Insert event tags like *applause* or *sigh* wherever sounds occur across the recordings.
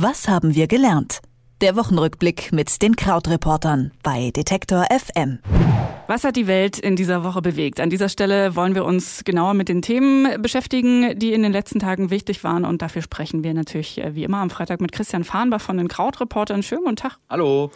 Was haben wir gelernt? Der Wochenrückblick mit den Krautreportern bei Detektor FM. Was hat die Welt in dieser Woche bewegt? An dieser Stelle wollen wir uns genauer mit den Themen beschäftigen, die in den letzten Tagen wichtig waren. Und dafür sprechen wir natürlich äh, wie immer am Freitag mit Christian Fahnbach von den Krautreportern. Schönen guten Tag. Hallo.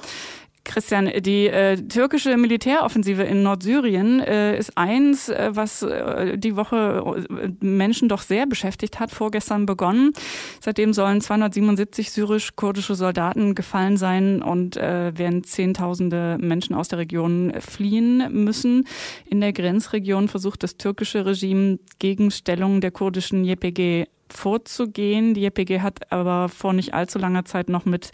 Christian, die äh, türkische Militäroffensive in Nordsyrien äh, ist eins, äh, was äh, die Woche äh, Menschen doch sehr beschäftigt hat, vorgestern begonnen. Seitdem sollen 277 syrisch-kurdische Soldaten gefallen sein und äh, werden Zehntausende Menschen aus der Region fliehen müssen. In der Grenzregion versucht das türkische Regime Gegenstellungen der kurdischen YPG vorzugehen. Die JPG hat aber vor nicht allzu langer Zeit noch mit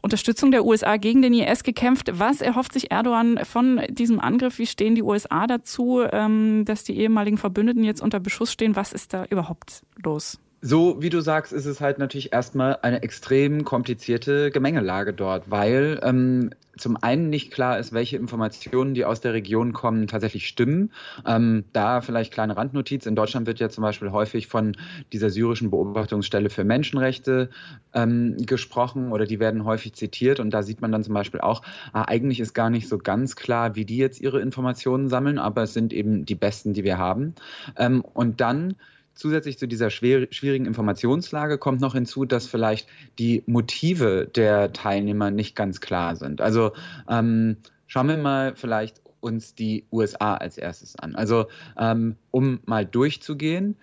Unterstützung der USA gegen den IS gekämpft. Was erhofft sich Erdogan von diesem Angriff? Wie stehen die USA dazu, ähm, dass die ehemaligen Verbündeten jetzt unter Beschuss stehen? Was ist da überhaupt los? So wie du sagst, ist es halt natürlich erstmal eine extrem komplizierte Gemengelage dort, weil ähm, zum einen nicht klar ist, welche Informationen, die aus der Region kommen, tatsächlich stimmen. Ähm, da vielleicht kleine Randnotiz. In Deutschland wird ja zum Beispiel häufig von dieser syrischen Beobachtungsstelle für Menschenrechte ähm, gesprochen oder die werden häufig zitiert. Und da sieht man dann zum Beispiel auch, ah, eigentlich ist gar nicht so ganz klar, wie die jetzt ihre Informationen sammeln, aber es sind eben die besten, die wir haben. Ähm, und dann Zusätzlich zu dieser schwierigen Informationslage kommt noch hinzu, dass vielleicht die Motive der Teilnehmer nicht ganz klar sind. Also ähm, schauen wir mal vielleicht uns die USA als erstes an. Also um ähm, mal durchzugehen,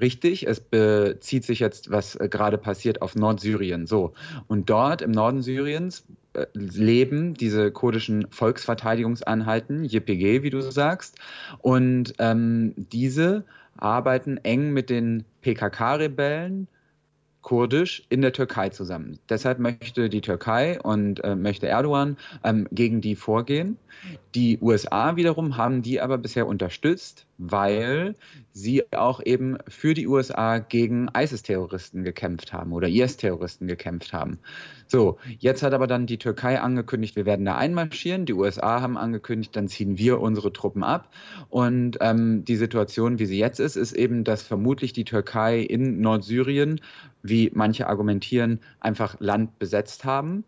Richtig, es bezieht sich jetzt, was äh, gerade passiert, auf Nordsyrien. So. Und dort im Norden Syriens äh, leben diese kurdischen Volksverteidigungseinheiten, YPG, wie du sagst. Und ähm, diese arbeiten eng mit den PKK-Rebellen kurdisch in der Türkei zusammen. Deshalb möchte die Türkei und äh, möchte Erdogan ähm, gegen die vorgehen. Die USA wiederum haben die aber bisher unterstützt, weil sie auch eben für die USA gegen ISIS-Terroristen gekämpft haben oder IS-Terroristen gekämpft haben. So, jetzt hat aber dann die Türkei angekündigt, wir werden da einmarschieren. Die USA haben angekündigt, dann ziehen wir unsere Truppen ab. Und ähm, die Situation, wie sie jetzt ist, ist eben, dass vermutlich die Türkei in Nordsyrien, wie manche argumentieren, einfach Land besetzt haben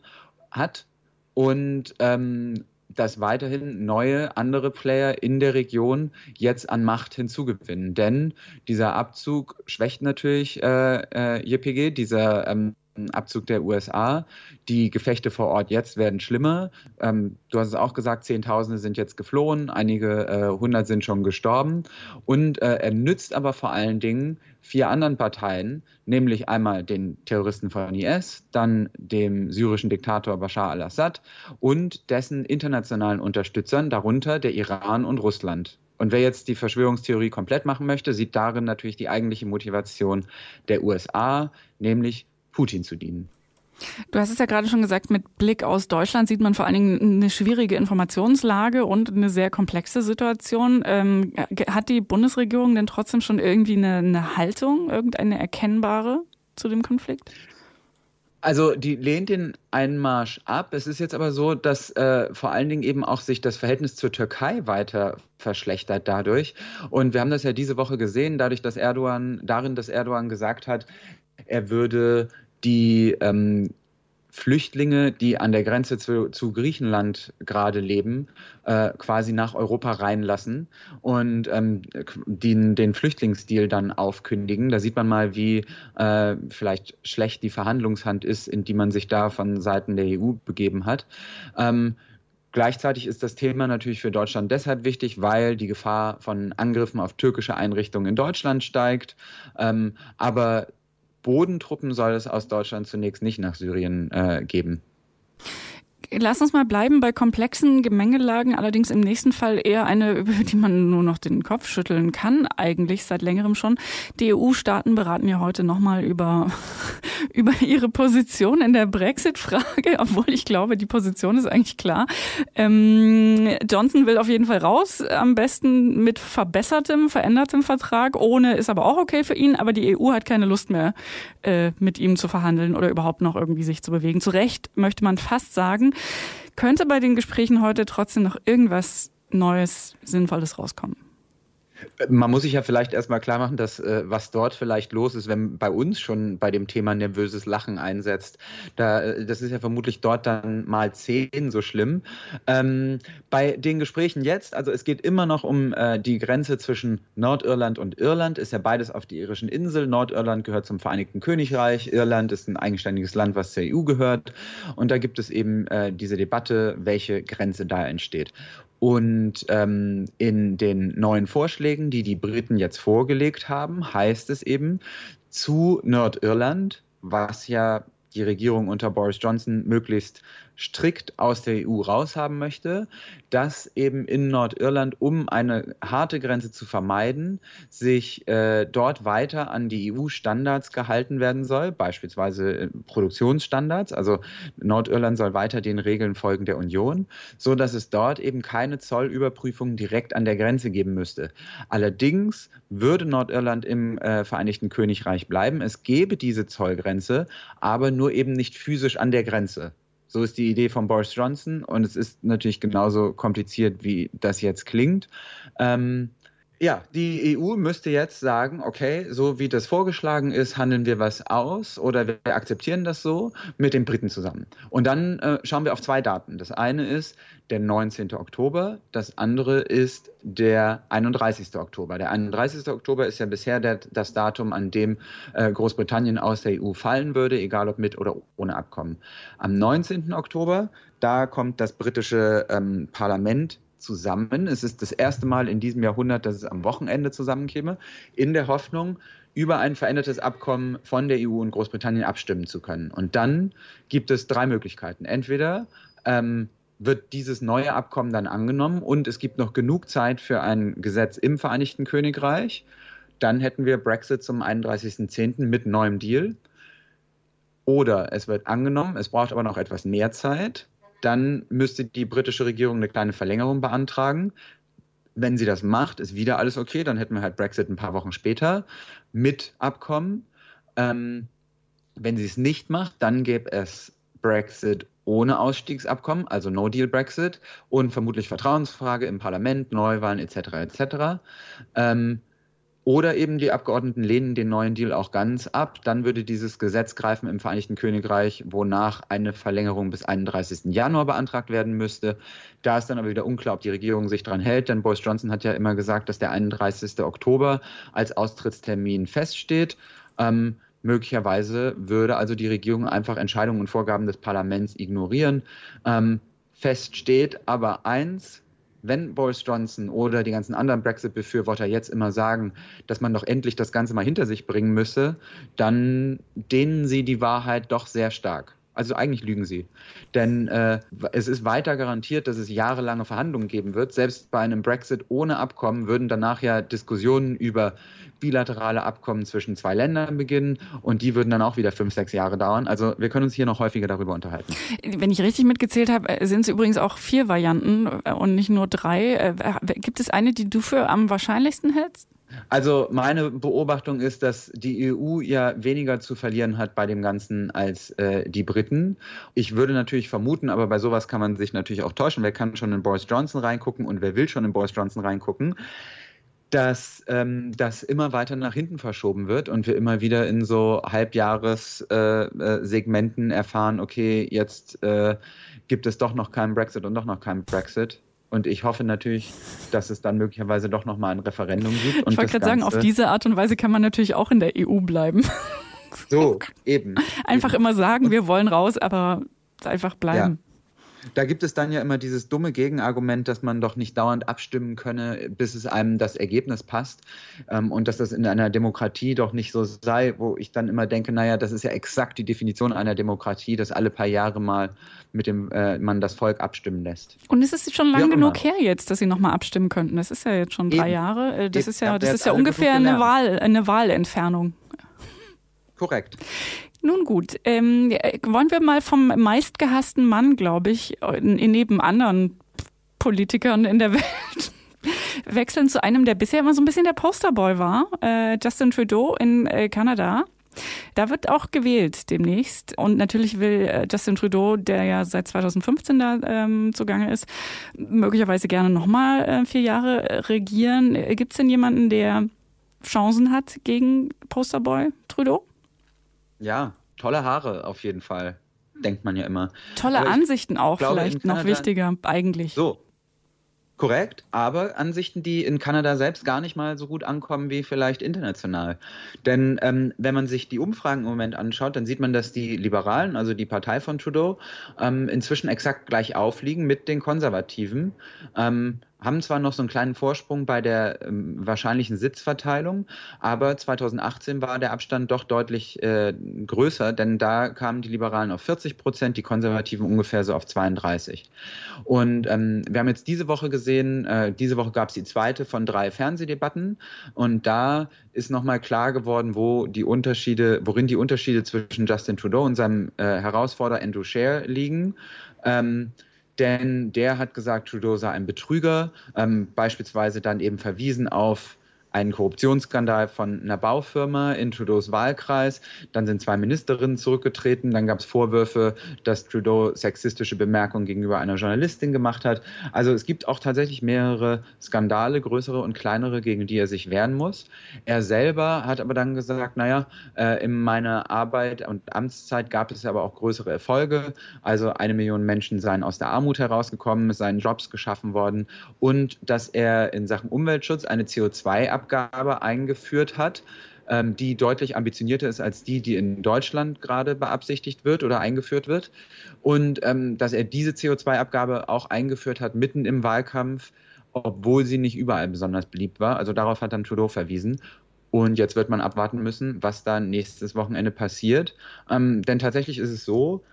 hat und ähm, dass weiterhin neue andere Player in der Region jetzt an Macht hinzugewinnen. Denn dieser Abzug schwächt natürlich äh, äh, JPG, dieser ähm, Abzug der USA. Die Gefechte vor Ort jetzt werden schlimmer. Ähm, du hast es auch gesagt, Zehntausende sind jetzt geflohen, einige äh, hundert sind schon gestorben. Und äh, er nützt aber vor allen Dingen vier anderen Parteien, nämlich einmal den Terroristen von IS, dann dem syrischen Diktator Bashar al-Assad und dessen internationalen Unterstützern, darunter der Iran und Russland. Und wer jetzt die Verschwörungstheorie komplett machen möchte, sieht darin natürlich die eigentliche Motivation der USA, nämlich Putin zu dienen. Du hast es ja gerade schon gesagt, mit Blick aus Deutschland sieht man vor allen Dingen eine schwierige Informationslage und eine sehr komplexe Situation. Ähm, hat die Bundesregierung denn trotzdem schon irgendwie eine, eine Haltung, irgendeine erkennbare zu dem Konflikt? Also die lehnt den Einmarsch ab. Es ist jetzt aber so, dass äh, vor allen Dingen eben auch sich das Verhältnis zur Türkei weiter verschlechtert dadurch. Und wir haben das ja diese Woche gesehen, dadurch, dass Erdogan, darin, dass Erdogan gesagt hat, er würde die ähm, Flüchtlinge, die an der Grenze zu, zu Griechenland gerade leben, äh, quasi nach Europa reinlassen und ähm, den, den Flüchtlingsdeal dann aufkündigen. Da sieht man mal, wie äh, vielleicht schlecht die Verhandlungshand ist, in die man sich da von Seiten der EU begeben hat. Ähm, Gleichzeitig ist das Thema natürlich für Deutschland deshalb wichtig, weil die Gefahr von Angriffen auf türkische Einrichtungen in Deutschland steigt. Ähm, aber Bodentruppen soll es aus Deutschland zunächst nicht nach Syrien äh, geben. Lass uns mal bleiben bei komplexen Gemengelagen, allerdings im nächsten Fall eher eine, *laughs* über die man nur noch den Kopf schütteln kann, eigentlich seit längerem schon. Die EU-Staaten beraten ja heute nochmal über, *laughs* über ihre Position in der Brexit-Frage, *laughs* obwohl ich glaube, die Position ist eigentlich klar. Ähm, Johnson will auf jeden Fall raus, am besten mit verbessertem, verändertem Vertrag. Ohne ist aber auch okay für ihn, aber die EU hat keine Lust mehr, äh, mit ihm zu verhandeln oder überhaupt noch irgendwie sich zu bewegen. Zu Recht möchte man fast sagen, könnte bei den Gesprächen heute trotzdem noch irgendwas Neues, Sinnvolles rauskommen? Man muss sich ja vielleicht erstmal klar machen, dass äh, was dort vielleicht los ist, wenn bei uns schon bei dem Thema nervöses Lachen einsetzt, da, äh, das ist ja vermutlich dort dann mal zehn so schlimm. Ähm, bei den Gesprächen jetzt, also es geht immer noch um äh, die Grenze zwischen Nordirland und Irland, ist ja beides auf die irischen Insel. Nordirland gehört zum Vereinigten Königreich, Irland ist ein eigenständiges Land, was zur EU gehört. Und da gibt es eben äh, diese Debatte, welche Grenze da entsteht. Und ähm, in den neuen Vorschlägen, die die Briten jetzt vorgelegt haben, heißt es eben zu Nordirland, was ja die Regierung unter Boris Johnson möglichst strikt aus der EU raushaben möchte, dass eben in Nordirland, um eine harte Grenze zu vermeiden, sich äh, dort weiter an die EU-Standards gehalten werden soll, beispielsweise äh, Produktionsstandards. Also Nordirland soll weiter den Regeln folgen der Union, so dass es dort eben keine Zollüberprüfungen direkt an der Grenze geben müsste. Allerdings würde Nordirland im äh, Vereinigten Königreich bleiben. Es gäbe diese Zollgrenze, aber nur eben nicht physisch an der Grenze. So ist die Idee von Boris Johnson und es ist natürlich genauso kompliziert, wie das jetzt klingt. Ähm, ja, die EU müsste jetzt sagen, okay, so wie das vorgeschlagen ist, handeln wir was aus oder wir akzeptieren das so mit den Briten zusammen. Und dann äh, schauen wir auf zwei Daten. Das eine ist der 19. Oktober, das andere ist der 31. Oktober. Der 31. Oktober ist ja bisher der, das Datum, an dem äh, Großbritannien aus der EU fallen würde, egal ob mit oder ohne Abkommen. Am 19. Oktober, da kommt das britische ähm, Parlament zusammen. Es ist das erste Mal in diesem Jahrhundert, dass es am Wochenende zusammenkäme, in der Hoffnung, über ein verändertes Abkommen von der EU und Großbritannien abstimmen zu können. Und dann gibt es drei Möglichkeiten. Entweder ähm, wird dieses neue Abkommen dann angenommen und es gibt noch genug Zeit für ein Gesetz im Vereinigten Königreich. Dann hätten wir Brexit zum 31.10. mit neuem Deal. Oder es wird angenommen, es braucht aber noch etwas mehr Zeit dann müsste die britische Regierung eine kleine Verlängerung beantragen. Wenn sie das macht, ist wieder alles okay. Dann hätten wir halt Brexit ein paar Wochen später mit Abkommen. Ähm, wenn sie es nicht macht, dann gäbe es Brexit ohne Ausstiegsabkommen, also No-Deal-Brexit und vermutlich Vertrauensfrage im Parlament, Neuwahlen etc. etc. Ähm, oder eben die Abgeordneten lehnen den neuen Deal auch ganz ab. Dann würde dieses Gesetz greifen im Vereinigten Königreich, wonach eine Verlängerung bis 31. Januar beantragt werden müsste. Da ist dann aber wieder unklar, ob die Regierung sich daran hält, denn Boris Johnson hat ja immer gesagt, dass der 31. Oktober als Austrittstermin feststeht. Ähm, möglicherweise würde also die Regierung einfach Entscheidungen und Vorgaben des Parlaments ignorieren. Ähm, fest steht aber eins, wenn Boris Johnson oder die ganzen anderen Brexit-Befürworter jetzt immer sagen, dass man doch endlich das Ganze mal hinter sich bringen müsse, dann dehnen sie die Wahrheit doch sehr stark. Also eigentlich lügen sie. Denn äh, es ist weiter garantiert, dass es jahrelange Verhandlungen geben wird. Selbst bei einem Brexit ohne Abkommen würden danach ja Diskussionen über bilaterale Abkommen zwischen zwei Ländern beginnen und die würden dann auch wieder fünf, sechs Jahre dauern. Also wir können uns hier noch häufiger darüber unterhalten. Wenn ich richtig mitgezählt habe, sind es übrigens auch vier Varianten äh, und nicht nur drei. Äh, gibt es eine, die du für am wahrscheinlichsten hältst? Also meine Beobachtung ist, dass die EU ja weniger zu verlieren hat bei dem Ganzen als äh, die Briten. Ich würde natürlich vermuten, aber bei sowas kann man sich natürlich auch täuschen. Wer kann schon in Boris Johnson reingucken und wer will schon in Boris Johnson reingucken? dass ähm, das immer weiter nach hinten verschoben wird und wir immer wieder in so Halbjahressegmenten äh, äh, erfahren, okay, jetzt äh, gibt es doch noch keinen Brexit und doch noch keinen Brexit. Und ich hoffe natürlich, dass es dann möglicherweise doch noch mal ein Referendum gibt. ich wollte gerade sagen, auf diese Art und Weise kann man natürlich auch in der EU bleiben. So, *laughs* eben. Einfach eben. immer sagen, wir wollen raus, aber einfach bleiben. Ja. Da gibt es dann ja immer dieses dumme Gegenargument, dass man doch nicht dauernd abstimmen könne, bis es einem das Ergebnis passt. Ähm, und dass das in einer Demokratie doch nicht so sei, wo ich dann immer denke, naja, das ist ja exakt die Definition einer Demokratie, dass alle paar Jahre mal mit dem äh, man das Volk abstimmen lässt. Und es ist schon lang genug her jetzt, dass Sie nochmal abstimmen könnten. Das ist ja jetzt schon drei Eben. Jahre. Äh, das Eben. ist ja, das ist ja ungefähr eine Wahl, eine Wahlentfernung. Korrekt. Nun gut, ähm, wollen wir mal vom meistgehassten Mann, glaube ich, neben anderen Politikern in der *laughs* Welt wechseln zu einem, der bisher immer so ein bisschen der Posterboy war, äh, Justin Trudeau in äh, Kanada. Da wird auch gewählt demnächst. Und natürlich will äh, Justin Trudeau, der ja seit 2015 da ähm, zugange ist, möglicherweise gerne nochmal äh, vier Jahre regieren. Äh, Gibt es denn jemanden, der Chancen hat gegen Posterboy Trudeau? Ja, tolle Haare auf jeden Fall, denkt man ja immer. Tolle Ansichten auch, glaube, vielleicht noch wichtiger eigentlich. So, Korrekt, aber Ansichten, die in Kanada selbst gar nicht mal so gut ankommen wie vielleicht international. Denn ähm, wenn man sich die Umfragen im Moment anschaut, dann sieht man, dass die Liberalen, also die Partei von Trudeau, ähm, inzwischen exakt gleich aufliegen mit den Konservativen. Ähm, haben zwar noch so einen kleinen Vorsprung bei der ähm, wahrscheinlichen Sitzverteilung, aber 2018 war der Abstand doch deutlich äh, größer, denn da kamen die Liberalen auf 40 Prozent, die Konservativen ungefähr so auf 32. Und ähm, wir haben jetzt diese Woche gesehen, äh, diese Woche gab es die zweite von drei Fernsehdebatten und da ist nochmal klar geworden, wo die Unterschiede, worin die Unterschiede zwischen Justin Trudeau und seinem äh, Herausforderer Andrew Scheer liegen. Ähm, denn der hat gesagt, Trudeau sei ein Betrüger, ähm, beispielsweise dann eben verwiesen auf einen Korruptionsskandal von einer Baufirma in Trudeaus Wahlkreis. Dann sind zwei Ministerinnen zurückgetreten. Dann gab es Vorwürfe, dass Trudeau sexistische Bemerkungen gegenüber einer Journalistin gemacht hat. Also es gibt auch tatsächlich mehrere Skandale, größere und kleinere, gegen die er sich wehren muss. Er selber hat aber dann gesagt, naja, äh, in meiner Arbeit und Amtszeit gab es aber auch größere Erfolge. Also eine Million Menschen seien aus der Armut herausgekommen, es seien Jobs geschaffen worden und dass er in Sachen Umweltschutz eine CO2 Abgabe eingeführt hat, ähm, die deutlich ambitionierter ist als die, die in Deutschland gerade beabsichtigt wird oder eingeführt wird. Und ähm, dass er diese CO2-Abgabe auch eingeführt hat mitten im Wahlkampf, obwohl sie nicht überall besonders beliebt war. Also darauf hat dann Trudeau verwiesen. Und jetzt wird man abwarten müssen, was da nächstes Wochenende passiert. Ähm, denn tatsächlich ist es so,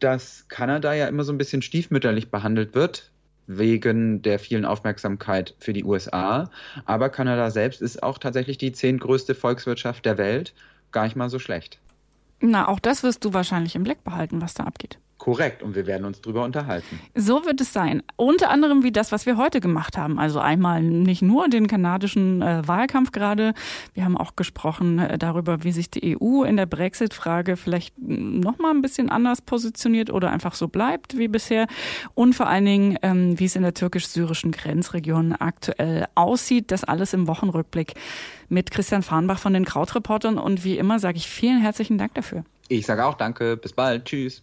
dass Kanada ja immer so ein bisschen stiefmütterlich behandelt wird wegen der vielen Aufmerksamkeit für die USA. Aber Kanada selbst ist auch tatsächlich die zehntgrößte Volkswirtschaft der Welt. Gar nicht mal so schlecht. Na, auch das wirst du wahrscheinlich im Blick behalten, was da abgeht. Korrekt, und wir werden uns darüber unterhalten. So wird es sein. Unter anderem wie das, was wir heute gemacht haben. Also einmal nicht nur den kanadischen äh, Wahlkampf gerade. Wir haben auch gesprochen äh, darüber, wie sich die EU in der Brexit-Frage vielleicht noch mal ein bisschen anders positioniert oder einfach so bleibt wie bisher. Und vor allen Dingen, ähm, wie es in der türkisch-syrischen Grenzregion aktuell aussieht. Das alles im Wochenrückblick mit Christian Farnbach von den Krautreportern. Und wie immer sage ich vielen herzlichen Dank dafür. Ich sage auch danke. Bis bald. Tschüss.